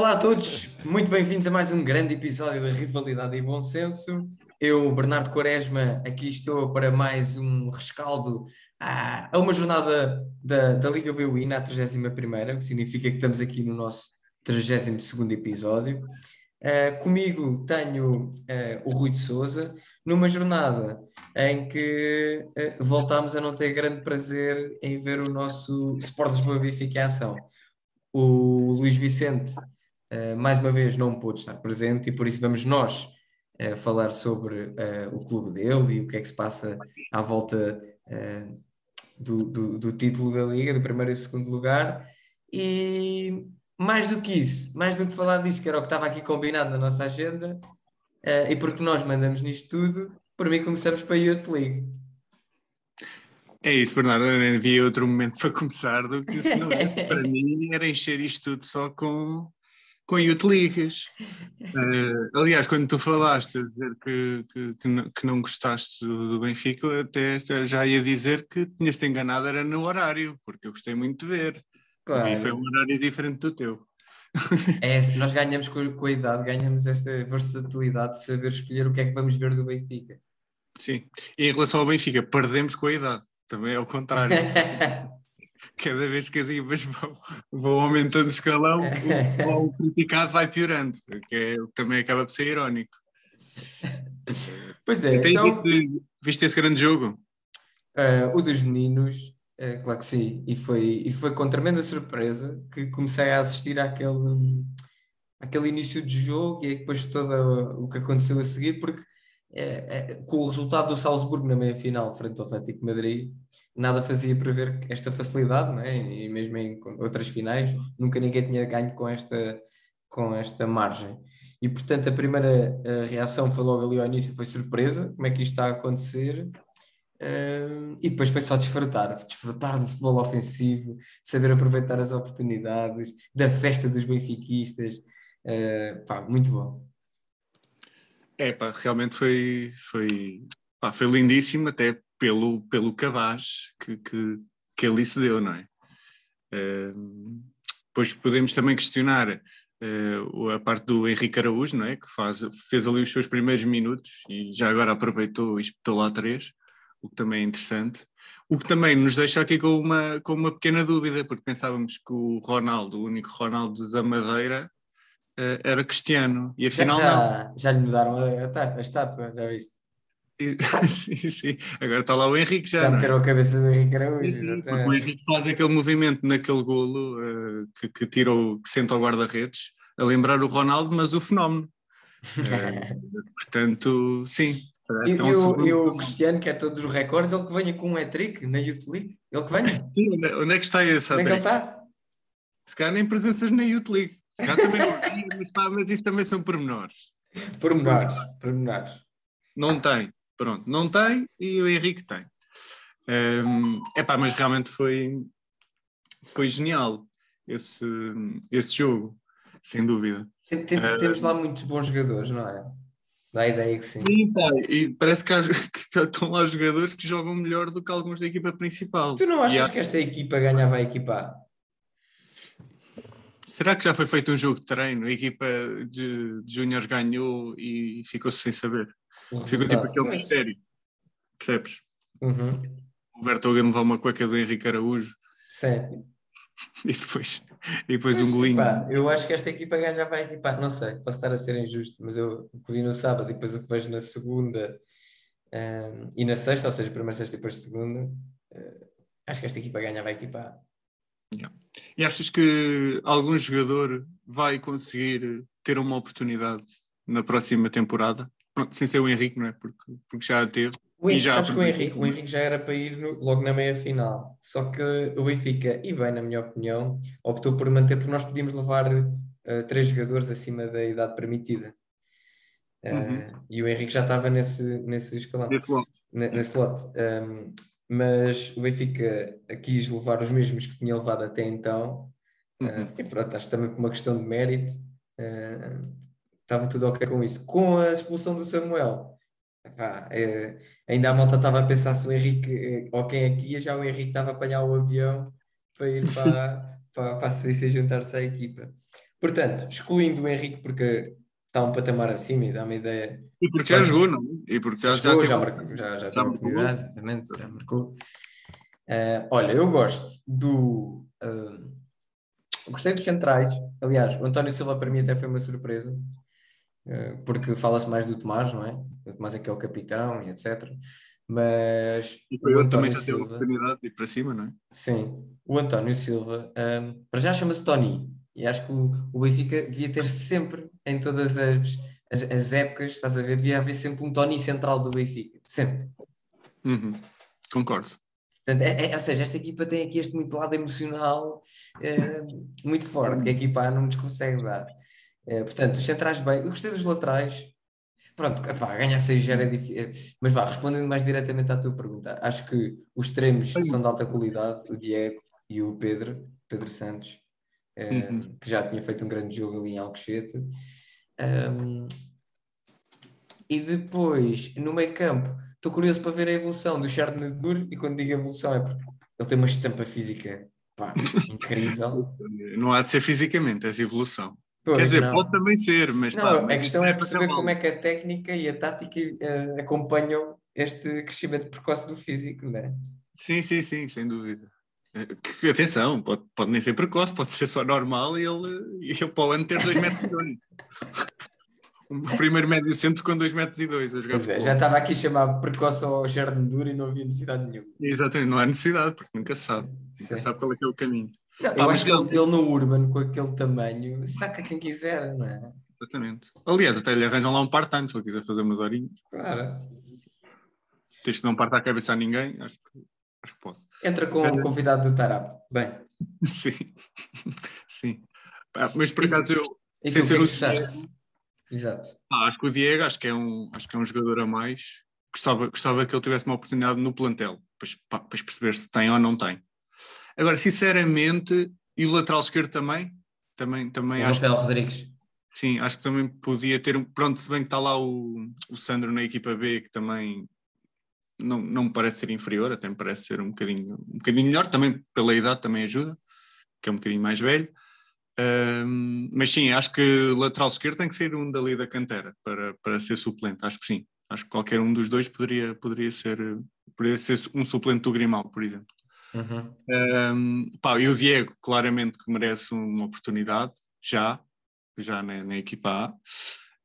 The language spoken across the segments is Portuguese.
Olá a todos, muito bem-vindos a mais um grande episódio da Rivalidade e Bom Senso. Eu, Bernardo Quaresma, aqui estou para mais um rescaldo a, uma jornada da, da Liga BUI na 31ª, o que significa que estamos aqui no nosso 32º episódio. Uh, comigo tenho uh, o Rui de Souza, numa jornada em que uh, voltámos a não ter grande prazer em ver o nosso Sport Lisboa Benfica ação. O Luís Vicente mais uma vez não pôde estar presente e por isso vamos nós uh, falar sobre uh, o clube dele e o que é que se passa à volta do, do, do, título da Liga, do primeiro e segundo lugar. E mais do que isso, mais do que falar disto, que era o que estava aqui combinado na nossa agenda, e porque nós mandamos nisto tudo, por mim começamos para a Youth League. É isso, Bernardo. Eu nem havia outro momento para começar do que se não para mim era encher isto tudo só com com Youth Leagues. Uh, aliás, quando tu falaste dizer que, que, que, não, que não gostaste do, do, Benfica, eu até já ia dizer que tinhas-te enganado era no horário, porque eu gostei muito de ver. Claro. E foi um horário diferente do teu. É, nós ganhamos com, com a idade, ganhamos esta versatilidade de saber escolher o que é que vamos ver do Benfica. Sim, e em relação ao Benfica, perdemos com a idade, também é o contrário. cada vez que as equipas vão, vão aumentando o escalão, o, o criticado vai piorando, que é, também acaba por ser irónico. Pois é, então... viste, esse grande jogo? Uh, o dos meninos, uh, claro que sim, e foi, e foi com tremenda surpresa que comecei a assistir àquele, àquele início de jogo e depois todo o que aconteceu a seguir, porque é, é, com o resultado do Salzburgo na meia-final frente ao Atlético Madrid, nada fazia prever esta facilidade, não é? e mesmo em outras finais, nunca ninguém tinha ganho com esta, com esta margem. E portanto, a primeira a reação foi logo ali ao início: foi surpresa, como é que isto está a acontecer. Uh, e depois foi só desfrutar, desfrutar do futebol ofensivo, saber aproveitar as oportunidades, da festa dos benfiquistas. Uh, pá, muito bom. É, pá, realmente foi, foi, pá, foi lindíssimo, até pelo, pelo cabaz que, que, que ali se deu, não é? Uh, depois podemos também questionar uh, a parte do Henrique Araújo, não é? Que faz, fez ali os seus primeiros minutos e já agora aproveitou e espetou lá três, o que também é interessante. O que também nos deixa aqui com uma, com uma pequena dúvida, porque pensávamos que o Ronaldo, o único Ronaldo da Madeira, uh, era cristiano, e afinal já, já, não. Já lhe mudaram a, a, a estátua, já viste? sim, sim. Agora está lá o Henrique já. Já meteram é? a cabeça do Henrique Araújo. O Henrique faz aquele movimento naquele golo uh, que, que tirou, que senta ao guarda-redes, a lembrar o Ronaldo, mas o fenómeno. Uh, portanto, sim. E, é e, o, e, o, Cristiano, que é todos os recordes, ele que venha com um hat-trick na Youth League? Ele que venha? Sim, onde, onde é que está esse Onde é que ele está? Se calhar nem presenças na Youth League. Se calhar também não mas, mas isso também são pormenores. Pormenores, pormenores. Não tem. Pronto, não tem e o Henrique tem. Um, epá, mas realmente foi, foi genial esse, esse jogo, sem dúvida. Tem, tem, uh, temos lá muitos bons jogadores, não é? Dá a ideia que sim. Sim, pá, e parece que, há, que, estão lá jogadores que jogam melhor do que alguns da equipa principal. Tu não achas que esta equipa ganhava a equipa Será que já foi feito um jogo de treino? A equipa de, de ganhou e ficou-se sem saber? Ficou tipo aquele mistério. Percebes? Uhum. O Vertogen levar uma cueca do Henrique Araújo. Sim. E depois, e depois um golinho. Pá, eu acho que esta equipa ganhava a equipa. Não sei, posso estar a ser injusto, mas eu o que vi no sábado e depois o que vejo na segunda um, e na sexta, ou seja, primeira, sexta e depois segunda, uh, acho que esta equipa ganhava a equipa. Yeah. E achas que algum jogador vai conseguir ter uma oportunidade na próxima temporada? Pronto, sem ser o Henrique, não é? Porque, porque já teve. O Henrique, já sabes que o Henrique, o Henrique já era para ir no, logo na meia final. Só que o Benfica, e bem, na minha opinião, optou por manter, porque nós podíamos levar uh, uh, três jogadores acima da idade permitida. Uh, Uhum. E o Henrique já estava nesse, nesse escalão, Desse lote. ne- nesse lote. Um, mas o Benfica quis levar os mesmos que tinha levado até então. Uh, Uhum. e pronto, acho que também por uma questão de mérito, uh, estava tudo ok com isso. Com a expulsão do Samuel, epá, eh, ainda a malta estava a pensar se o Henrique, eh, ou quem é que ia, já o Henrique estava a apanhar o avião para ir para, para, para a Suíça e juntar-se à equipa. Portanto, excluindo o Henrique porque está um patamar acima e dá uma ideia. E porque já jogou, não? é? E porque já, já, Jogou, teve- já, marcou, já, já, teve marcou. oportunidade, exatamente, já marcou. Eh, olha, eu gosto do. eh, gostei dos centrais. Aliás, o António Silva para mim até foi uma surpresa, porque fala-se mais do Tomás, não é? O Tomás é que é o capitão e etc. Mas E foi o onde também já teve a Silva, oportunidade de ir para cima, não é? sim, o António Silva, ehm, para já chama-se Tony, e acho que o, o Benfica devia ter sempre, em todas as, as, as épocas, estás a ver, devia haver sempre um Tony central do Benfica, sempre. Uhum. Concordo. Portanto, é, é- ou seja, esta equipa tem aqui este muito lado emocional eh, muito forte, que a equipa A não nos consegue dar. Eh, portanto, os centrais bem, eu gostei dos laterais. Pronto, epá, ganhar 6 era difícil. Mas vá, respondendo mais diretamente à tua pergunta, acho que os extremos são de alta qualidade, o Diego e o Pedro, Pedro Santos, eh, Uhum. que já tinha feito um grande jogo ali em Alcochete. Ahm, e depois, no meio campo, estou curioso para ver a evolução do Chardonnay Dur, e quando digo evolução é porque ele tem uma estampa física pá, incrível. Não há de ser fisicamente, essa evolução. Pois, Quer dizer, não. pode também ser, mas, Não, pá, a mas questão isso é para perceber como é que a técnica e a tática eh, acompanham este crescimento precoce do físico, não é? Sim, sim, sim, sem dúvida. Eh, que- atenção, pode, pode nem ser precoce, pode ser só normal e ele, e ele para o ano ter 2 metros e 2. O primeiro médio centro com 2 metros e 2 a jogar Pois é, já estava aqui a chamar precoce ao Chardonnay Dur e não havia necessidade nenhuma. Exatamente, não há necessidade, porque nunca se sabe. Sim. Nunca sabe qual é que é o caminho. Não, Ah, eu mas acho que ele, ele- no Urban, com aquele tamanho, saca quem quiser, não é? Exatamente. Aliás, até lhe arranjam lá um part-time se ele quiser fazer umas horinhas. Claro. Tens que não partir a cabeça a ninguém, acho que, acho que pode. Entra com o convidado do Tarap. Bem, Sim. Sim. Pá, mas por acaso eu. e Sem tu ser é o gostaste? Exato. Ah, acho que o Diego acho que é um, acho que é um jogador a mais. Gostava, gostava que ele tivesse uma oportunidade no plantel, para perceber se tem ou não tem. Agora, sinceramente, e o lateral esquerdo também, também, também O acho, Rafael Rodrigues. sim, acho que também podia ter um. Pronto, se bem que está lá o, o Sandro na equipa B, que também não, não me parece ser inferior, até me parece ser um bocadinho, um bocadinho melhor, também pela idade também ajuda, que é um bocadinho mais velho. Ahm, mas sim, acho que lateral esquerdo tem que ser um dali da cantera para, para ser suplente, acho que sim. Acho que qualquer um dos dois poderia, poderia, ser, poderia ser um suplente do Grimal, por exemplo. Uhum. Um, pá, e o Diego, claramente que merece uma oportunidade, já, já na, na equipa A.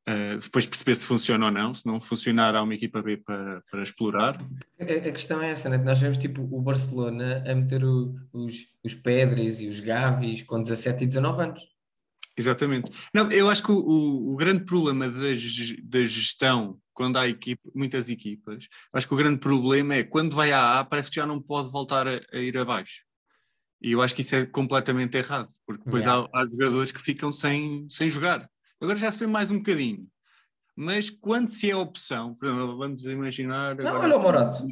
Uh, depois perceber se funciona ou não, se não funcionar há uma equipa B para, para explorar. A, a questão é essa, né? Nós vemos tipo o Barcelona a meter o- os, os Pedres e os Gavis com 17 e 19 anos. Exatamente. Não, eu acho que o, o- o grande problema da, da gestão, quando há equipe, muitas equipas, acho que o grande problema é quando vai à A, parece que já não pode voltar a, a ir abaixo. E eu acho que isso é completamente errado, porque depois Yeah. há, há jogadores que ficam sem, sem jogar. Agora já se vê mais um bocadinho. Mas quando se é opção, por exemplo, vamos imaginar. Não, agora olha o Morato.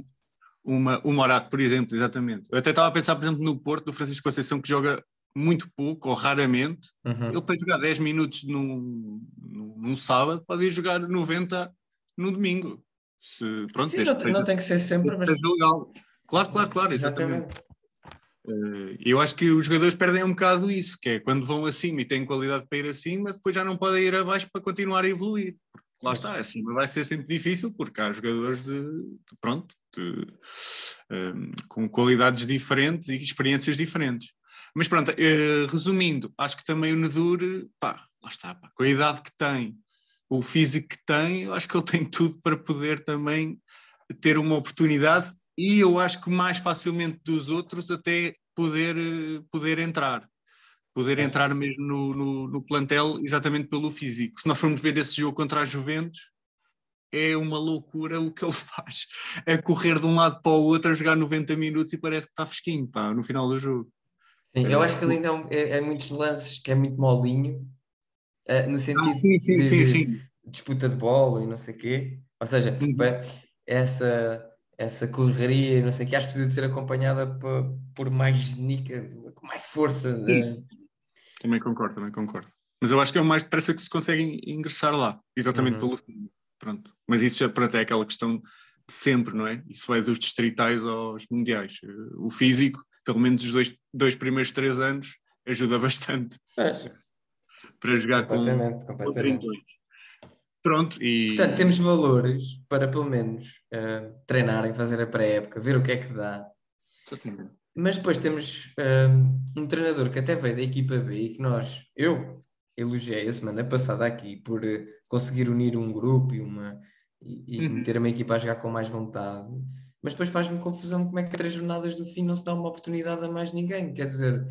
Uma, o Morato, por exemplo, exatamente. Eu até estava a pensar, por exemplo, no Porto, do Francisco Conceição, que joga muito pouco ou raramente. Uhum. Ele para jogar 10 minutos num, num, num sábado, pode ir jogar 90 no domingo. Se, pronto, Sim, não, não tem que ser sempre, mas legal. Claro, claro, claro, exatamente. exatamente. Eh, Eu acho que os jogadores perdem um bocado isso, que é quando vão acima e têm qualidade para ir acima, depois já não podem ir abaixo para continuar a evoluir. Lá está, acima vai ser sempre difícil, porque há jogadores de, de- pronto, de, ehm, com qualidades diferentes e experiências diferentes. Mas pronto, eh, resumindo, acho que também o Nedur, pá, lá está, pá, com a idade que tem, o físico que tem, eu acho que ele tem tudo para poder também ter uma oportunidade e eu acho que mais facilmente dos outros até poder, poder entrar. Poder entrar mesmo no, no, no plantel exatamente pelo físico. Se nós formos ver esse jogo contra a Juventus, é uma loucura o que ele faz. É correr de um lado para o outro, a jogar 90 minutos e parece que está fresquinho, pá, no final do jogo. Sim, eu acho que ele ainda é, é, é muitos lances que é muito molinho eh, no sentido Ah, sim, sim, de, sim, sim. disputa de bola e não sei o quê. Ou seja, tipo, é- essa, essa correria e não sei o quê, acho que precisa de ser acompanhada por, por mais nica, com mais força. de- Também concordo, também concordo. Mas eu acho que é o mais depressa que se consegue in- ingressar lá, exatamente Uhum. pelo fim. Pronto. Mas isso já pronto, é aquela questão de sempre, não é? Isso vai dos distritais aos mundiais. Eh, O físico, pelo menos os dois, dois primeiros três anos, ajuda bastante Pois, para jogar com, completamente, com completamente. 32. Pronto, e Portanto, temos valores para pelo menos eh, treinarem, fazer a pré-época, ver o que é que dá. Exatamente. Mas depois temos eh, um treinador que até veio da equipa B e que nós, eu elogiei a semana passada aqui por eh, conseguir unir um grupo e, uma, e, e Uhum. meter uma equipa a jogar com mais vontade. Mas depois faz-me confusão como é que a três jornadas do fim não se dá uma oportunidade a mais ninguém. Quer dizer,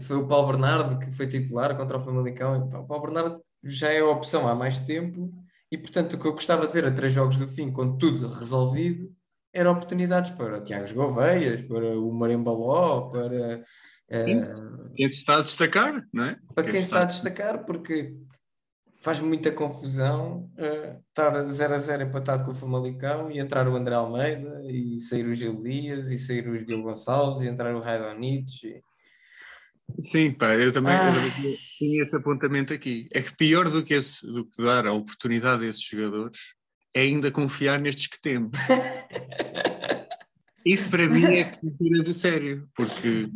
foi o Paulo Bernardo que foi titular contra o Famalicão. O Paulo Bernardo já é a opção há mais tempo e, portanto, o que eu gostava de ver a três jogos do fim, com tudo resolvido, era oportunidades para o Tiago Gouveias, para o Marembaló, para, eh, Quem se está a destacar, não é? para quem se está a destacar, porque faz muita confusão eh, estar 0 a 0 empatado com o Famalicão e entrar o André Almeida e sair o Gil Dias e sair o Diogo Gonçalves e entrar o Raidonich. Sim, pá, eu também, Ah. eu também tinha- tinha esse apontamento aqui. É que pior do que, esse, do que dar a oportunidade a esses jogadores é ainda confiar nestes que temos. Isso para mim é que me tira do sério, porque.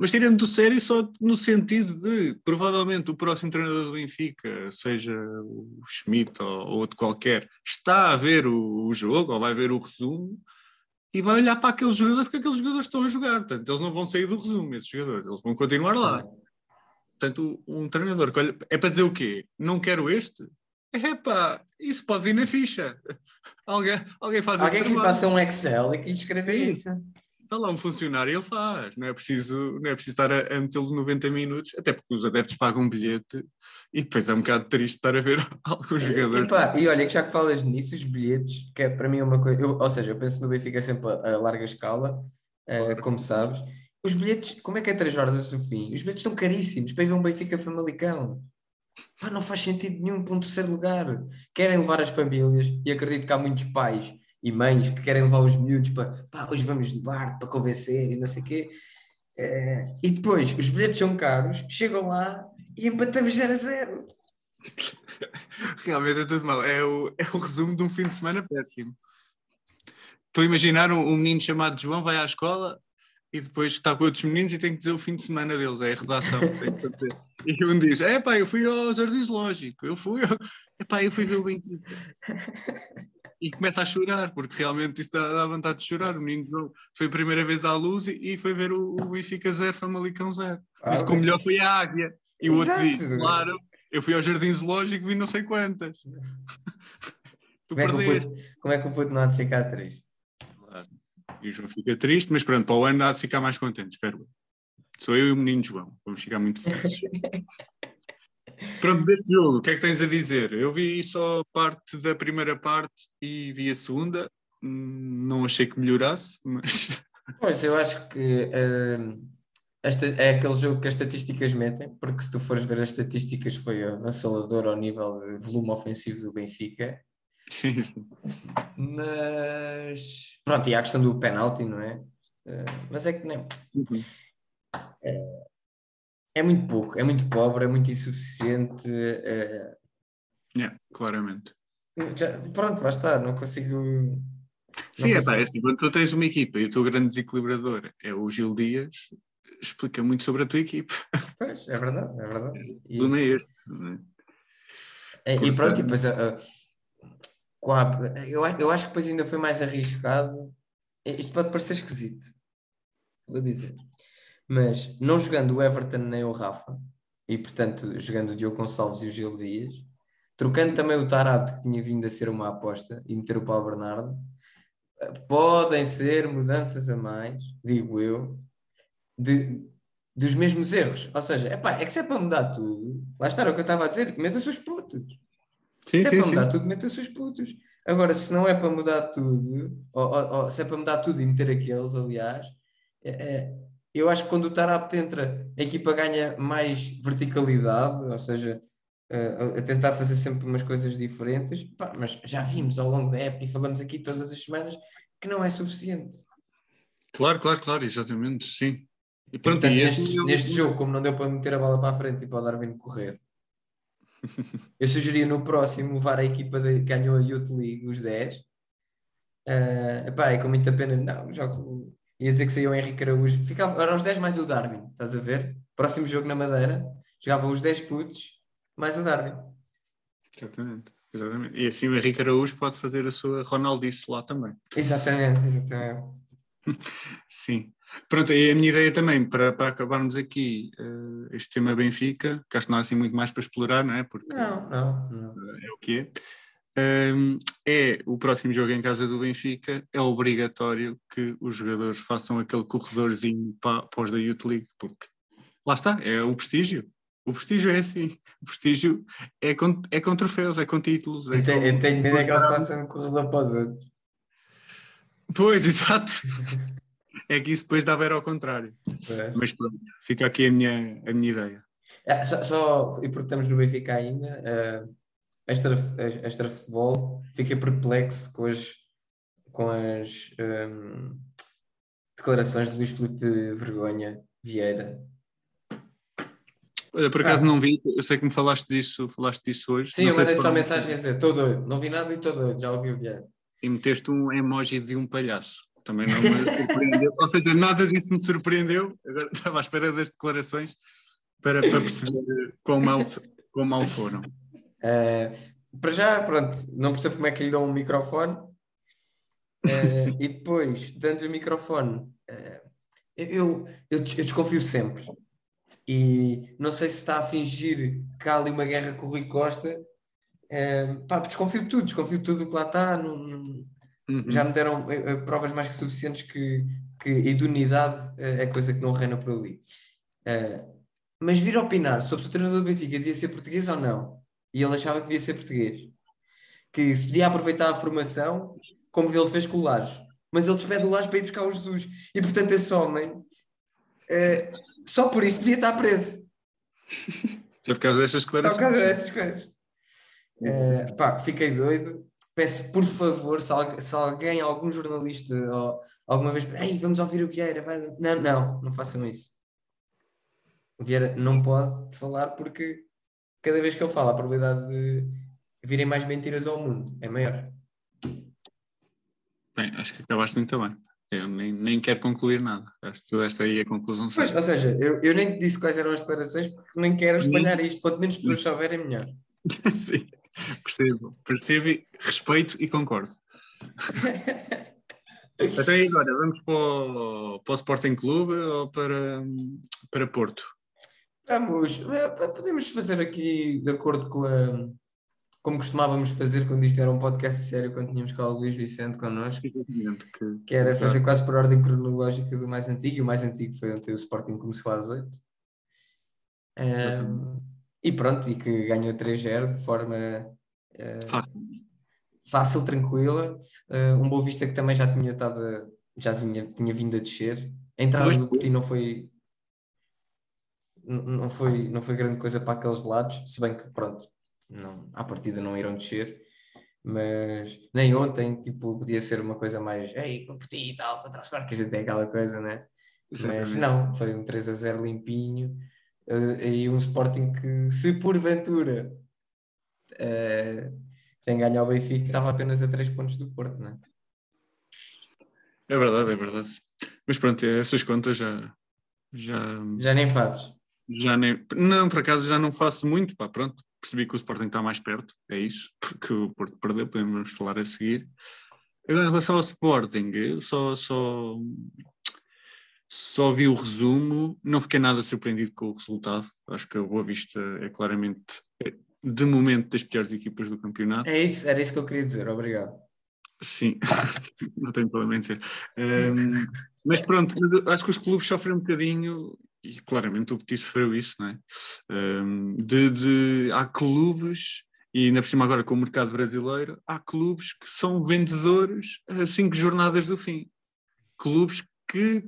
Mas tirando do sério só no sentido de provavelmente o próximo treinador do Benfica, seja o Schmidt ou, ou outro qualquer, está a ver o, o jogo ou vai ver o resumo e vai olhar para aqueles jogadores porque aqueles jogadores estão a jogar. Portanto, eles não vão sair do resumo, esses jogadores, eles vão continuar lá. Portanto, um treinador que olha, é para dizer o quê? Não quero este? É pá, isso pode vir na ficha. Alguém, alguém faz Alguém que trabalho. faça um Excel e que Sim. isso. Está lá um funcionário, ele faz. Não é preciso, não é preciso estar a, a metê-lo 90 minutos, até porque os adeptos pagam um bilhete e depois é um bocado triste estar a ver alguns jogadores. E, pá, e olha, que já que falas nisso, os bilhetes, que é para mim uma coisa, eu- ou seja, eu penso no Benfica sempre a, a larga escala, eh, como sabes. Os bilhetes, como é que é três horas do fim? Os bilhetes estão caríssimos para ir ver um Benfica Famalicão. Pá, não faz sentido nenhum para um terceiro lugar. Querem levar as famílias, e acredito que há muitos pais e mães que querem levar os miúdos para, pá, hoje vamos levar para convencer e não sei o quê. Eh, e depois, os bilhetes são caros, chegam lá e empatamos 0 a 0. Realmente é tudo mal. É o, é o resumo de um fim de semana péssimo. Estou a imaginar um, um menino chamado João vai à escola e depois está com outros meninos e tem que dizer o fim de semana deles, é a redação que tem que fazer. E um diz: É pá, eu fui ao Jardim Zoológico, eu fui, ao... Epá, eu fui ver o Benfica. E começa a chorar, porque realmente isto dá, dá vontade de chorar. O menino João foi a primeira vez à luz e, e foi ver o, o Benfica 0, Famalicão 0. Diz que o melhor foi a Águia. E o outro Exato. Claro, eu fui ao Jardim Zoológico e vi não sei quantas. tu Como é, perdeste. puto, como é que o puto não há de ficar triste? Claro. E o João fica triste, mas pronto, para o ano há de ficar mais contente, espero. Sou eu e o menino João, vamos ficar muito felizes. pronto, deste jogo, o que é que tens a dizer? Eu vi só parte da primeira parte e vi a segunda, Hum, não achei que melhorasse, mas Pois, eu acho que hum, esta, é aquele jogo que as estatísticas metem, porque se tu fores ver as estatísticas foi avassalador ao nível de volume ofensivo do Benfica, sim, sim. mas pronto, e há a questão do penalti, não é? Eh, mas é que não, Uhum. É muito pouco, é muito pobre, é muito insuficiente. eh, Yeah, claramente. já- pronto, lá está, não consigo. Sim, não é, pá, é assim, quando tu tens uma equipa e o teu grande desequilibrador é o Gil Dias, explica muito sobre a tua equipa. Pois, é verdade, é verdade. O E- é este. não é? É, E Portanto- pronto, e depois, com a- eu, eu acho que depois ainda foi mais arriscado. Isto pode parecer esquisito, vou dizer. Mas não jogando o Everton nem o Rafa, e portanto jogando o Diogo Gonçalves e o Gil Dias, trocando também o Tarapte, que tinha vindo a ser uma aposta, e meter o Paulo Bernardo, podem ser mudanças a mais, digo eu, de, dos mesmos erros. Ou seja, epá, é que se é para mudar tudo, lá está o que eu estava a dizer, meta-se os putos. Sim, se é sim, para sim. mudar tudo, meta-se os putos. Agora, se não é para mudar tudo, ou, ou- ou se é para mudar tudo e meter aqueles, aliás, é- é- eu acho que quando o Tarapte entra, a equipa ganha mais verticalidade, ou seja, a, a tentar fazer sempre umas coisas diferentes, Pá, mas já vimos ao longo da época e falamos aqui todas as semanas que não é suficiente. Claro, claro, claro, exatamente, sim. E pronto, portanto, e neste, é o- neste jogo, como não deu para meter a bola para a frente e para o Darwin correr, eu sugeria no próximo levar a equipa de- que ganhou a Youth League, os 10. Uh, epá, é com muita pena, não, jogo, ia dizer que saiu o Henrique Araújo, ficava, era os 10 mais o Darwin, estás a ver? Próximo jogo na Madeira, jogavam os 10 putos mais o Darwin. Exatamente, exatamente. E assim o Henrique Araújo pode fazer a sua Ronaldice lá também. Exatamente, exatamente. Sim. Pronto, e a minha ideia também, para, para acabarmos aqui eh, este tema Benfica, que acho que não há assim muito mais para explorar, não é? Porque Não, não, não. é o que é. É o próximo jogo em casa do Benfica, é obrigatório que os jogadores façam aquele corredorzinho para, para os da Youth League, porque lá está, é o prestígio. O prestígio é assim, o prestígio é com, é com troféus, é com títulos. É Eu tenho, com- eu tenho medo é que eles passem o corredor para os outros. Pois, exato. É que isso depois dava era ao contrário. É. Mas pronto, fica aqui a minha, a minha ideia. Ah, só, só- e porque estamos no Benfica ainda, uh, extra, extra futebol, fiquei perplexo com as, com as hum, declarações de Luís Filipe Vergonha Vieira. Olha, por acaso não vi, eu sei que me falaste disso, falaste disso hoje. Ah. Sim, Não eu mandei só mensagem a dizer: estou doido, não vi nada e estou doido, já ouvi o Vieira. E meteste um emoji de um palhaço. Também não me surpreendeu. Ou seja, nada disso me surpreendeu. Agora estava à espera das declarações para, para perceber quão mal, quão mal foram. Uh, para já, pronto, não percebo como é que lhe dão um microfone. Uh, e depois, dando-lhe o microfone, uh, eu, eu, eu desconfio sempre. E não sei se está a fingir que há ali uma guerra com o Rui Costa. Pá, desconfio de tudo, desconfio de tudo o que lá está. não- não- Uhum. já me deram provas mais que suficientes que, que idoneidade é coisa que não reina por ali. Mas vir opinar sobre se o treinador do Benfica devia ser português ou não, e ele achava que devia ser português, que se devia aproveitar a formação, como ele fez com o Laje, mas ele despede o Laje para ir buscar o Jesus, e portanto esse homem, eh, só por isso devia estar preso. Só por causa destas Só por declarações. causa dessas coisas. Eh, pá, fiquei doido. Peço, por favor, se, se alguém, algum jornalista, ou, alguma vez, ei, vamos ouvir o Vieira, vai. Não, não, não façam isso. O Vieira não pode falar porque cada vez que ele fala, a probabilidade de virem mais mentiras ao mundo é maior. Bem, acho que acabaste muito bem. Eu nem, nem quero concluir nada. Acho que esta aí é a conclusão Pois, certa. ou seja, eu, eu nem te disse quais eram as declarações porque nem quero espalhar isto. Quanto menos pessoas souberem, melhor. Sim, percebo. Percebo, respeito e concordo. Até aí agora, vamos para o, para o Sporting Clube ou para, para Porto? Vamos, eh, podemos fazer aqui de acordo com a. Como costumávamos fazer quando isto era um podcast sério, quando tínhamos cá o Luís Vicente connosco, Exatamente. Que, que era fazer quase por ordem cronológica do mais antigo, e o mais antigo foi ontem o Sporting começou às 8. e pronto, e que ganhou 3-0 de forma eh, Fácil. fácil, tranquila. Eh, um Boa Vista que também já tinha estado, já tinha, tinha vindo a descer. A entrada do Petit não foi, não foi, não foi grande coisa para aqueles lados, se bem que pronto, não, à partida não irão descer. Mas nem ontem, tipo, podia ser uma coisa mais, ei, com o Petit e tal, trás, claro que a gente tem aquela coisa, né? Mas não, foi um 3 a 0 limpinho. eh, e um Sporting que, se porventura eh, tem ganho ao Benfica, estava apenas a 3 pontos do Porto, não é? É verdade, é verdade. Mas pronto, essas contas já, já, Já nem fazes. Já nem. Não, por acaso já não faço muito. Pá, pronto, percebi que o Sporting está mais perto, é isso, porque o Porto perdeu, podemos falar a seguir. Agora, em relação ao Sporting, eu só, só, só vi o resumo, não fiquei nada surpreendido com o resultado. Acho que a Boa Vista é claramente, é, de momento, das piores equipas do campeonato. É isso, era isso que eu queria dizer, obrigado. Sim, não tenho problema em dizer. Ahm, mas pronto, mas acho que os clubes sofrem um bocadinho, e claramente o Petit sofreu isso, não é? Ahm, de, de- há clubes, e ainda por cima agora com o mercado brasileiro, há clubes que são vendedores a cinco jornadas do fim. Clubes que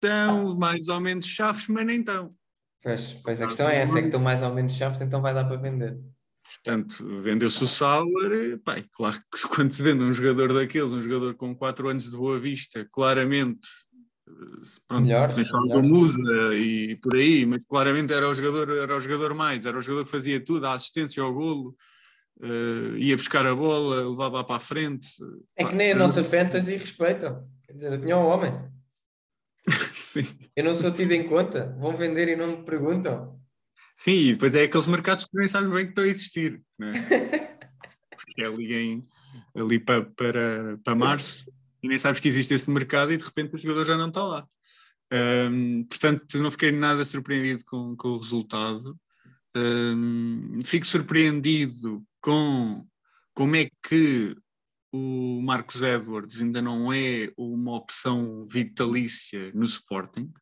tão mais ou menos chaves, mas nem tão. Pois, pois a questão é essa, é que estão mais ou menos chaves, então vai dar para vender. Portanto, vendeu-se o Sauer, pá, claro que quando se vende um jogador daqueles, um jogador com 4 anos de boa vista, claramente, pronto, Melhor, melhor. Musa e por aí, mas claramente era o jogador, era o jogador mais, era o jogador que fazia tudo, a assistência ao golo, eh, ia buscar a bola, levava para a frente. É que nem a nossa fantasy respeitam. Quer dizer, eu tinha um homem. Sim. Eu não sou tido em conta. Vão vender e não me perguntam. Sim, e depois é aqueles mercados que nem sabes bem que estão a existir, não é? Porque é ali, em, ali para, para, para março e nem sabes que existe esse mercado e de repente o jogador já não está lá. Hum, portanto, não fiquei nada surpreendido com, com o resultado. Hum, fico surpreendido com como é que o Marcos Edwards ainda não é uma opção vitalícia no Sporting.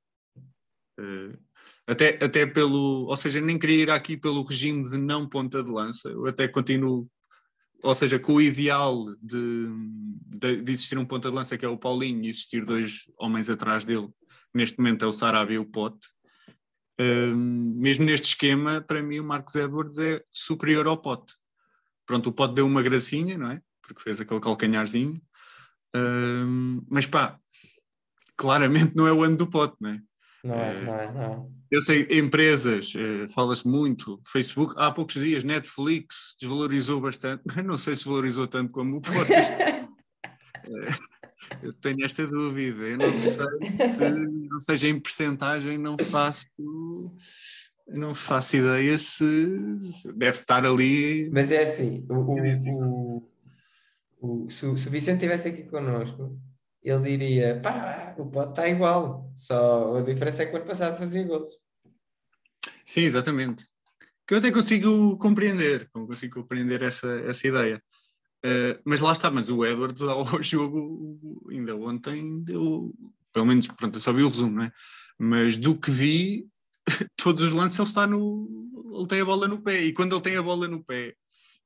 Uh, até, até pelo, ou seja, nem queria ir aqui pelo regime de não ponta de lança, eu até continuo, ou seja, com o ideal de, de, de existir um ponta de lança que é o Paulinho e existir dois homens atrás dele, neste momento é o Sarabia e o Pote. Um, mesmo neste esquema, para mim o Marcos Edwards é superior ao Pote. Pronto, o Pote deu uma gracinha, não é? Porque fez aquele calcanharzinho, um, mas pá, claramente não é o ano do Pote, não é? Não é, não é, não é. Eu sei, empresas, eh, fala-se muito, Facebook, há poucos dias, Netflix desvalorizou bastante, mas não sei se valorizou tanto como o Porto. Eh, eu tenho esta dúvida, eu não sei se, não seja em percentagem, não faço, não faço ideia se deve estar ali. Mas é assim, o, o, o, o- se o Vicente estivesse aqui connosco, ele diria: pá, o pote está igual, só a diferença é que o ano passado fazia gols. Sim, exatamente. Que eu até consigo compreender, consigo compreender essa, essa ideia. Uh, mas lá está, mas o Edwards ao jogo ainda ontem deu, pelo menos, pronto, eu só vi o resumo, não é? Mas do que vi, todos os lances ele está no. Ele tem a bola no pé, e quando ele tem a bola no pé,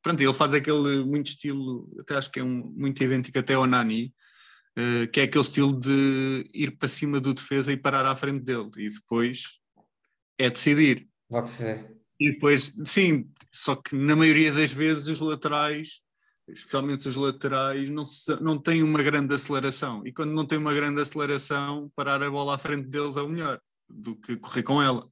pronto, ele faz aquele muito estilo, até acho que é um, muito idêntico até ao Nani, uh, que é aquele estilo de ir para cima do defesa e parar à frente dele, e depois é decidir. Logo se vê. E depois, sim, só que na maioria das vezes os laterais, especialmente os laterais, não, se- não têm uma grande aceleração. E quando não têm uma grande aceleração, parar a bola à frente deles é o melhor do que correr com ela.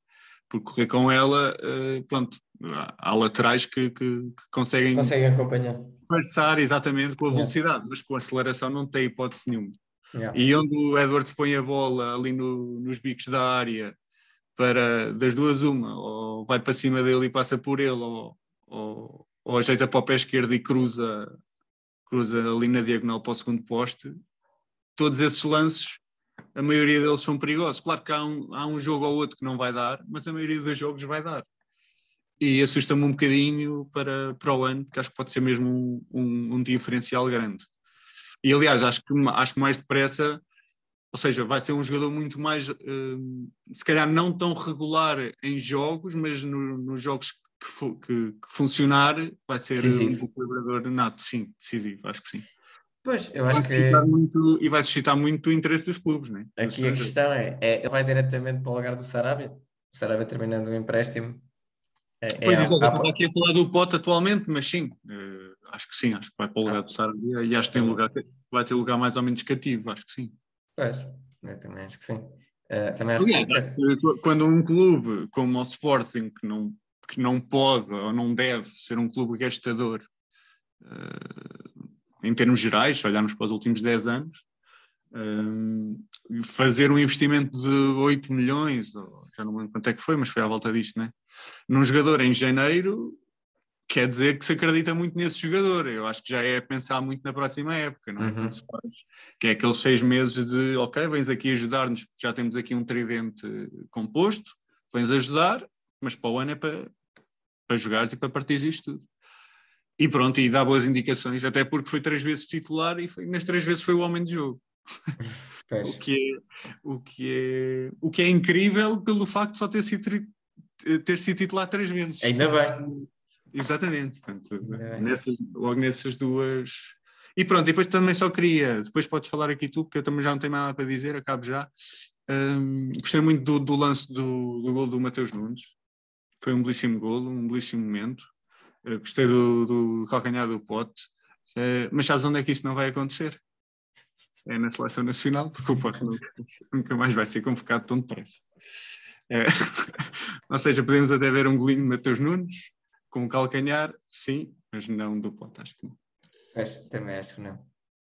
Porque correr com ela, eh, pronto, há, há laterais que, que- que conseguem Conseguem acompanhar. Passar exatamente com a Yeah. velocidade, mas com a aceleração não tem hipótese nenhuma. Yeah. E onde o Edwards põe a bola ali no- nos bicos da área para das duas uma, ou vai para cima dele e passa por ele, ou, ou, ou ajeita para o pé esquerdo e cruza, cruza ali na diagonal para o segundo poste, todos esses lances, a maioria deles são perigosos. Claro que há um, há um jogo ou outro que não vai dar, mas a maioria dos jogos vai dar. E assusta-me um bocadinho para, para o ano, porque acho que pode ser mesmo um, um, um diferencial grande. E aliás, acho que, acho que mais depressa, ou seja, vai ser um jogador muito mais, hum, se calhar não tão regular em jogos, mas no- nos jogos que, fu- que- que funcionar, vai ser Decisivo. um equilibrador nato, sim, decisivo, acho que sim. Pois, eu acho Vai que muito, e vai suscitar muito o interesse dos clubes, não é? Dos aqui a questão é, é: ele vai diretamente para o lugar do Sarabia? O Sarabia terminando o empréstimo. É, é Pois, há- estava aqui a falar do Pote atualmente, mas sim, eh, acho que sim, acho que vai para o lugar do Sarabia e acho que tem lugar, vai ter lugar mais ou menos cativo, acho que sim. Pois, eu também acho que sim. Eh, também acho que Aliás, sim. que quando um clube como o Sporting, que não, que não pode ou não deve ser um clube gastador eh, em termos gerais, se olharmos para os últimos 10 anos, fazer um investimento de 8 milhões, já não me lembro quanto é que foi, mas foi à volta disto, né? num jogador em janeiro, quer dizer que se acredita muito nesse jogador. Eu acho que já é pensar muito na próxima época, não é? Uhum. Que é aqueles seis meses de, ok, vens aqui ajudar-nos, porque já temos aqui um tridente composto, vens ajudar, mas para o ano é para, para jogares e para partires isto tudo. E pronto, e dá boas indicações, até porque foi três vezes titular e foi, nas três vezes foi o homem de jogo. O que, é, o, que é, o que é incrível pelo facto de só ter sido, ter sido titular três vezes. Ainda bem. Exatamente. Portanto, nessas, logo nessas duas. E pronto, depois também só queria, depois podes falar aqui tu, porque eu também já não tenho mais nada para dizer, acabo já. Hum, gostei muito do, do lance do, do gol do Mateus Nunes. Foi um belíssimo gol, um belíssimo momento. Uh, gostei do, do calcanhar do pote. Uh, mas sabes onde é que isso não vai acontecer? É na seleção nacional, porque o pote nunca, mais vai ser convocado tão depressa. É, ou seja, podemos até ver um golinho de Mateus Nunes com o calcanhar, sim, mas não do pote, acho que não. Pois, também acho que não.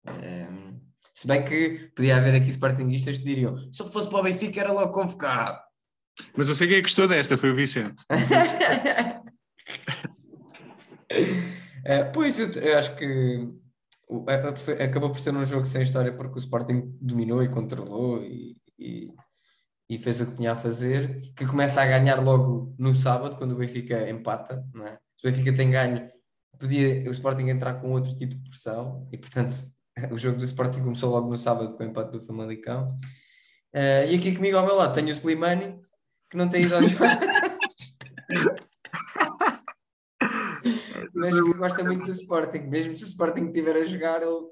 Ehm, se bem que podia haver aqui Sportingistas que diriam se eu fosse para o Benfica era logo convocado. Mas eu sei quem é que gostou desta, foi o Vicente. Eh, pois, eu, eu acho que acabou por ser um jogo sem história porque o Sporting dominou e controlou e, e- e fez o que tinha a fazer, que começa a ganhar logo no sábado, quando o Benfica empata, não é? Se o Benfica tem ganho, podia o Sporting entrar com outro tipo de pressão e, portanto, o jogo do Sporting começou logo no sábado com o empate do Famalicão. Eh, e aqui comigo ao meu lado tenho o Slimani, que não tem ido aos jogos. Mas que gosta muito do Sporting. Mesmo se o Sporting estiver a jogar, ele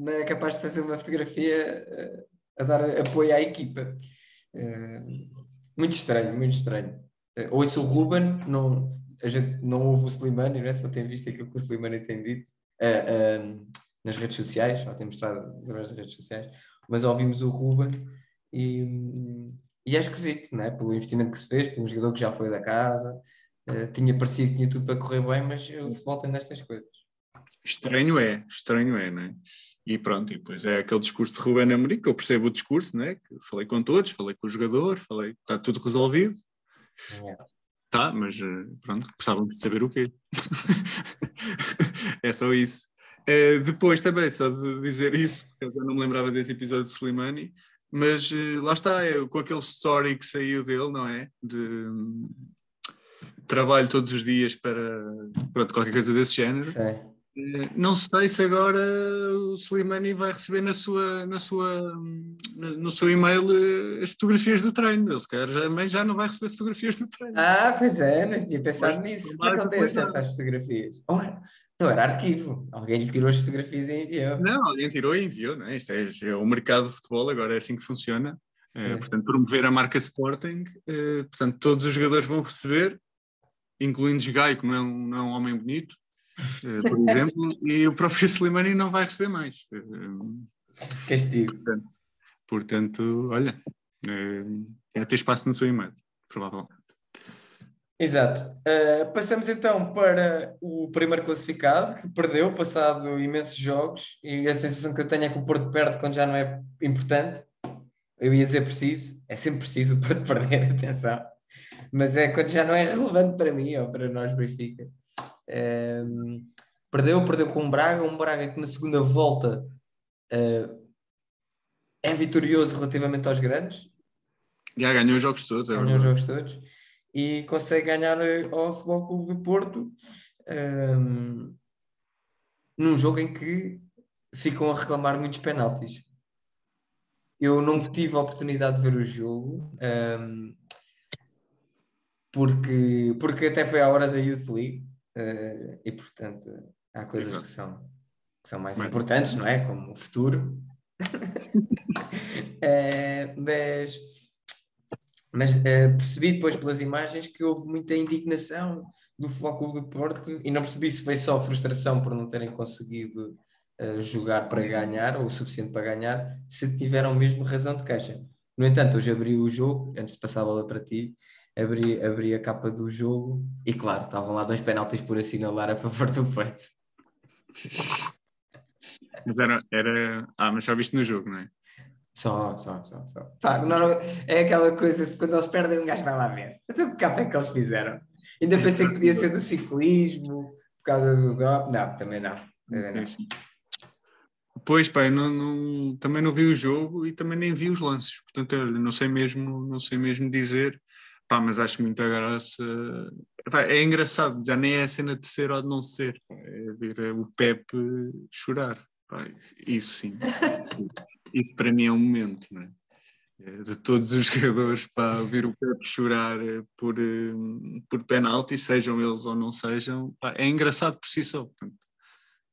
não é capaz de fazer uma fotografia eh, a dar apoio à equipa. Eh, muito estranho, muito estranho. Eh, ouço o Ruben, não, a gente não ouve o Slimani, é? só tem visto aquilo que o Slimani tem dito nas redes sociais, ou tem mostrado através das redes sociais, mas ouvimos o Ruben e, e é esquisito, é? Pelo investimento que se fez, um jogador que já foi da casa, eh, tinha parecido que tinha tudo para correr bem, mas o futebol tem destas coisas. Estranho é, estranho é, não é? E pronto, e depois é aquele discurso de Ruben Amorim, que eu percebo o discurso, não é? Que falei com todos, falei com o jogador, falei, está tudo resolvido. Yeah. Tá, mas eh, pronto, gostavam de saber o quê. é só isso. Eh, depois também, só de dizer isso, porque eu não me lembrava desse episódio de Slimani, mas eh, lá está, é, com aquele story que saiu dele, não é? De trabalho todos os dias para pronto, qualquer coisa desse género. Sei. Eh, Não sei se agora o Slimani vai receber na sua, na sua, no seu e-mail eh, as fotografias do treino. Ele se calhar já, mas já não vai receber fotografias do treino. Ah, pois é, não tinha pensado Pois, nisso. Como é que ele tem acesso às fotografias? Ora, não era arquivo. Alguém lhe tirou as fotografias e enviou. Não, alguém tirou e enviou, não é? Isto é, é o mercado de futebol, agora é assim que funciona. Sim. portanto, promover a marca Sporting, eh, portanto, todos os jogadores vão receber, incluindo Gai, que não é um, não é um homem bonito, eh, por exemplo, e o próprio Slimani não vai receber mais. Eh, Castigo. Portanto, portanto olha, eh, é ter espaço no seu e-mail, provavelmente. Exato. Uh, passamos então para o primeiro classificado, que perdeu, passado imensos jogos, e a sensação que eu tenho é que o Porto perde quando já não é importante. Eu ia dizer preciso, é sempre preciso o Porto perder, atenção, mas é quando já não é relevante para mim ou para nós, Benfica. Um, perdeu, perdeu com o Braga, um Braga que na segunda volta uh, é vitorioso relativamente aos grandes, Já ganhou os jogos todos, é ganhou os jogos todos e consegue ganhar eh, ao Futebol Clube do Porto ehm, num jogo em que ficam a reclamar muitos penaltis. Eu não tive a oportunidade de ver o jogo ehm, porque, porque até foi à hora da Youth League eh, e portanto há coisas Exato. que são, que são mais importantes, não é? Como o futuro. Eh, mas mas eh, percebi depois pelas imagens que houve muita indignação do Futebol Clube do Porto e não percebi se foi só frustração por não terem conseguido jogar para ganhar ou o suficiente para ganhar, se tiveram mesmo razão de queixa. No entanto, hoje abri o jogo, antes de passar a bola para ti, abri, abri a capa do jogo e claro, estavam lá dois penaltis por assinalar a favor do Porto. Mas era, era. Ah, mas já viste no jogo, não é? Só, só, só, só. Pá, não- é aquela coisa de quando eles perdem, um gajo vai lá ver. Então, que capa é que eles fizeram? Ainda pensei que podia ser do ciclismo, por causa do dop. Não, também não. Também não. Sim, sim. Pois, eu não, não- também não vi o jogo e também nem vi os lances. Portanto, não sei mesmo, não sei mesmo dizer. Pá, mas acho muita graça. É engraçado, já nem é a cena de ser ou de não ser. É ver o Pepe chorar. Isso sim. Isso, isso para mim é um momento, não é? É, De todos os jogadores para ver o Pepe chorar eh, por, eh, por penalti, sejam eles ou não sejam, é engraçado por si só. Portanto,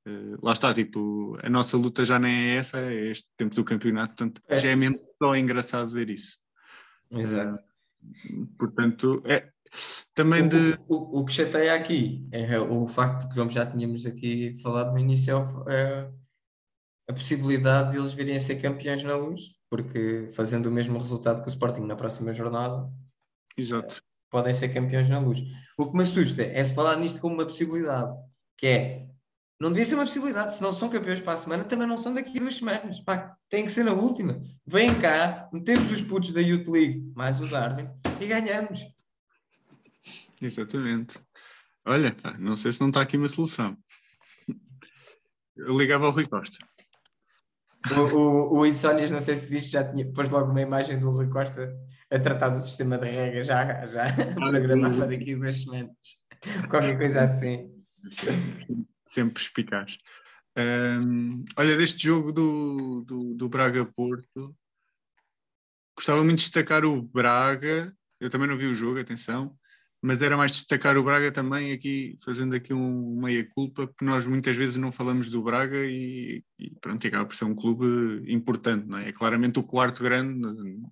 Uh, lá está, tipo, a nossa luta já nem é essa, é este tempo do campeonato, portanto É. já é mesmo só engraçado ver isso. Exato. Portanto, é também O, de. o, o que chateia aqui é o facto de que, como já tínhamos aqui falado no início, é é a possibilidade de eles virem a ser campeões na luz, porque fazendo o mesmo resultado que o Sporting na próxima jornada, Exato. podem ser campeões na luz. O que me assusta é se falar nisto como uma possibilidade, que é, não devia ser uma possibilidade, se não são campeões para a semana, também não são daqui a duas semanas. Pá, tem que ser na última. Vem cá, metemos os putos da Youth League, mais o Darwin, e ganhamos. Exatamente. Olha, pá, não sei se não está aqui uma solução. Eu ligava ao Rui Costa. O, o, o Insónias, não sei se viste, já tinha, pôs logo uma imagem do Rui Costa a tratar do sistema de regra, já, já programava daqui a duas semanas. Qualquer coisa assim. Sempre perspicaz. Hum, olha, deste jogo do, do, do Braga-Porto, gostava muito de destacar o Braga. Eu também não vi o jogo, atenção, mas era mais destacar o Braga também aqui, fazendo aqui um meia-culpa, porque nós muitas vezes não falamos do Braga e, e pronto, acaba por ser um clube importante, não é? É claramente o quarto grande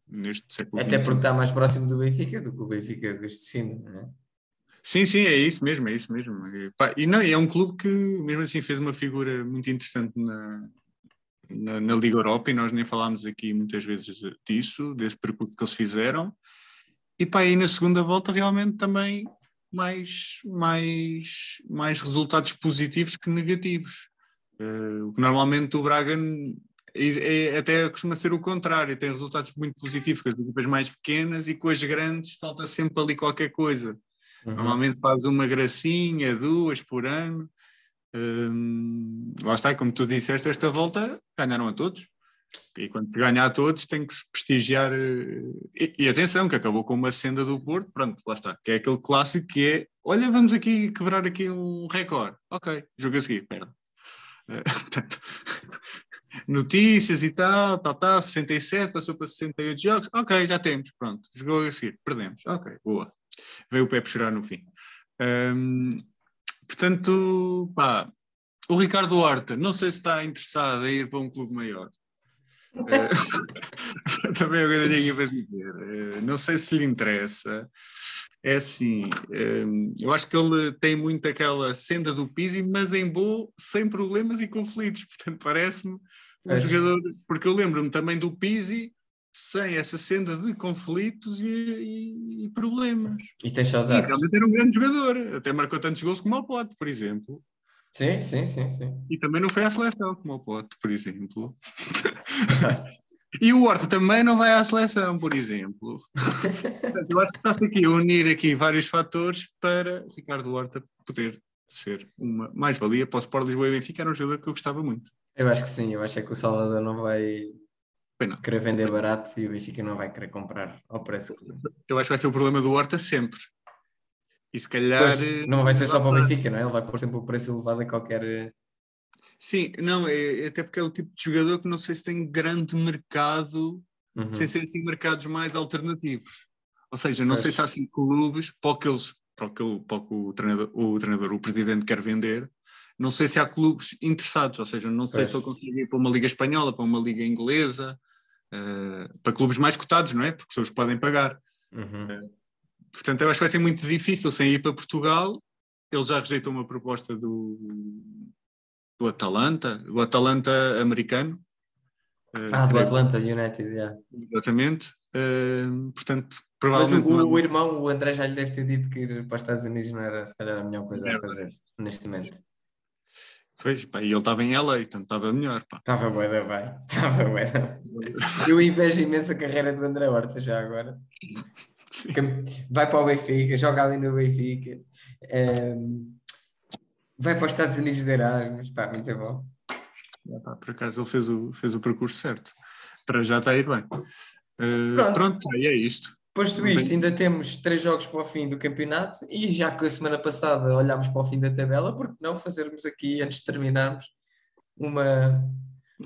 neste século Até porque está mais próximo do Benfica do que o Benfica deste de cima, não é? Sim, sim, é isso mesmo, é isso mesmo. E, pá, e não, é um clube que mesmo assim fez uma figura muito interessante na, na, na Liga Europa e nós nem falámos aqui muitas vezes disso, desse percurso que eles fizeram. E pá, aí na segunda volta realmente também mais, mais, mais resultados positivos que negativos. Que normalmente o Braga é, é- até costuma ser o contrário, tem resultados muito positivos com as equipas mais pequenas e com as grandes falta sempre ali qualquer coisa. Uhum. Normalmente faz uma gracinha, duas por ano. Hum, lá está, como tu disseste, esta volta ganharam a todos. E quando se ganha a todos, tem que se prestigiar. eh, E, e atenção, que acabou com uma senda do Porto, pronto, lá está. Que é aquele clássico que é: olha, vamos aqui quebrar aqui um recorde. Ok, jogo a seguir, perde. Eh, portanto, notícias e tal, tal, tal, 67, passou para 68 jogos. Ok, já temos, pronto, jogou a seguir, perdemos. Ok, boa veio o Pepe chorar no fim. Hum, portanto, pá, o Ricardo Horta, não sei se está interessado em ir para um clube maior. Eh, também é eu tenho para dizer. Eh, não sei se lhe interessa. É assim, hum, eu acho que ele tem muito aquela senda do Pizzi, mas em bom, sem problemas e conflitos. Portanto, parece-me um É. jogador. Porque eu lembro-me também do Pizzi sem essa senda de conflitos e, e- e problemas. E E saudades? realmente era um grande jogador, até marcou tantos gols como o Pote, por exemplo. Sim, sim, sim, sim. E também não foi à seleção como o Pote, por exemplo. e o Horta também não vai à seleção, por exemplo. Eu acho que está-se aqui a unir aqui vários fatores para Ricardo Horta poder ser uma mais-valia para o Sport Lisboa e Benfica. Era um jogador que eu gostava muito. Eu acho que sim, eu acho é que o Salvador não vai não. querer vender barato e o Benfica não vai querer comprar ao preço que. Eu acho que vai ser o problema do Horta sempre. E se calhar. Pois, não vai ser só para o. Benfica, não é? Ele vai pôr sempre o preço elevado em qualquer. Sim, não, é, é até porque é o tipo de jogador que não sei se tem grande mercado, Uhum. sem ser assim mercados mais alternativos. Ou seja, não Pois. sei se há assim clubes, para o que, eles, para o, que, ele- para o, que o, treinador, o treinador, o presidente quer vender, não sei se há clubes interessados, ou seja, não sei Pois. se ele consegue ir para uma liga espanhola, para uma liga inglesa, eh, para clubes mais cotados, não é? Porque são os que podem pagar. Uhum. Portanto, eu acho que vai ser muito difícil sem ir para Portugal. Ele já rejeitou uma proposta do, do Atalanta, do Atalanta americano. Eh, Ah, do Atlanta United, yeah. Exatamente. Portanto, Mas provavelmente. o, não- o irmão, o André, já lhe deve ter dito que ir para os Estados Unidos não era se calhar a melhor coisa a Não. fazer neste momento. Pois, pá, e ele estava em LA, portanto estava melhor. Pá. Estava bué da bem. Estava bué da bem. Eu invejo imenso a carreira do André Horta já agora. Sim. Vai para o Benfica, joga ali no Benfica. ehm, vai para os Estados Unidos de Erasmus. Pá, muito bom. Pá, por acaso ele fez o, fez o percurso certo. Para já está a ir bem. Eh, Pronto. pronto, pá, e é isto. Posto isto, ainda temos três jogos para o fim do campeonato e já que a semana passada olhámos para o fim da tabela, por que não fazermos aqui, antes de terminarmos, uma,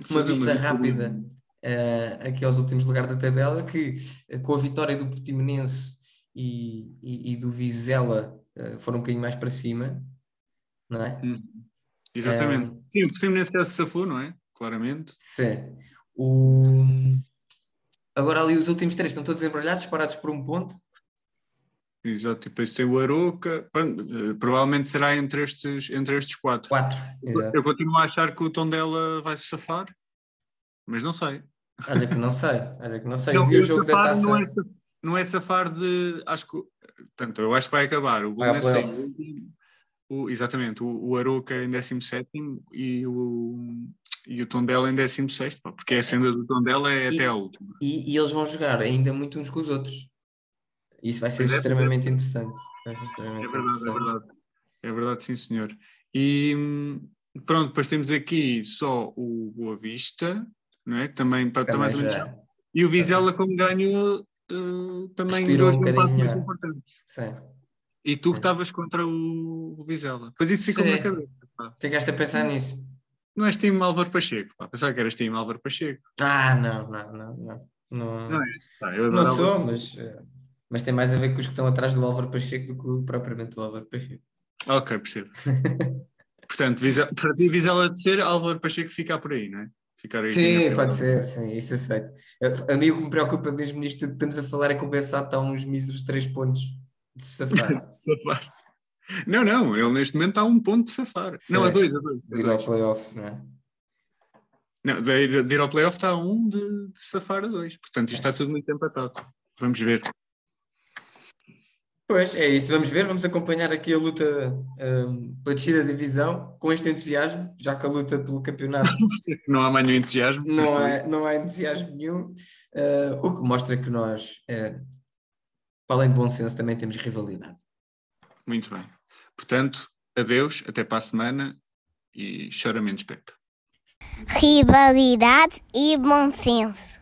uma vista rápida eh, aqui aos últimos lugares da tabela, que eh, com a vitória do Portimonense e, e, e do Vizela eh, foram um bocadinho mais para cima, não é? Hum, Exatamente. Eh, Sim, o Portimonense já se safou, não é? Claramente. Sim. O... Agora ali os últimos três estão todos embrulhados, parados por um ponto. Exato, e depois tem o Aroca. Eh, Provavelmente será entre estes, entre estes quatro. Quatro. Exato. Eu continuo a achar que o Tondela vai se safar, mas não sei. Olha que não sei. Olha que não sei. Não, Vi o jogo da taça. não, é, não é safar de. Acho que. Portanto, eu acho que vai acabar. O Vai ao o, exatamente, o, o Aroca em 17 e o, e o Tondela em 16, pá, porque a senda do Tondela é E- até a última. E, e eles vão jogar ainda muito uns com os outros. Isso vai ser é, extremamente interessante. Vai ser É extremamente verdade, é interessante. verdade. É verdade, sim, senhor. E hum, pronto, depois temos aqui só o Boa Vista, não é? Também para Também mais ou menos. já. E o Vizela, como ganhou, eh, também deu um um passo muito importante. Sim. E tu estavas contra o, o Vizela. Pois isso ficou Sim. na cabeça. pá. Ficaste a pensar nisso? Não és time Álvaro Pacheco, pá. Pensava que eras time Álvaro Pacheco. Ah, não, não, não, não. Não, Não é isso, pá. Eu não sou, mas, eh, mas tem mais a ver com os que estão atrás do Álvaro Pacheco do que propriamente o Álvaro Pacheco. Ok, percebo. Portanto, Vizela, para ti, Vizela de ser, Álvaro Pacheco ficar por aí, não é? Ficar aí Sim, pode ser, sim, isso aceito. A, a mim o que me preocupa mesmo nisto tudo que estamos a falar é Bessado está uns míseros três pontos de safar, Safar. Não, não, ele neste momento está a um ponto de safar. Sim. Não, a dois, a dois. a de ir ao playoff, não é? Não, de, ir- de ir ao playoff está a um de, de safar a dois. Portanto, isto está tudo muito empatado. Vamos ver. Pois, é isso, vamos ver, vamos acompanhar aqui a luta hum, pela descida da divisão com este entusiasmo, já que a luta pelo campeonato Não há mais nenhum entusiasmo. não há, não há entusiasmo nenhum, eh, o que mostra que nós, eh, para além de bom senso, também temos rivalidade. Muito bem. Portanto, adeus, até para a semana e chora menos Pepe. Rivalidade e bom senso.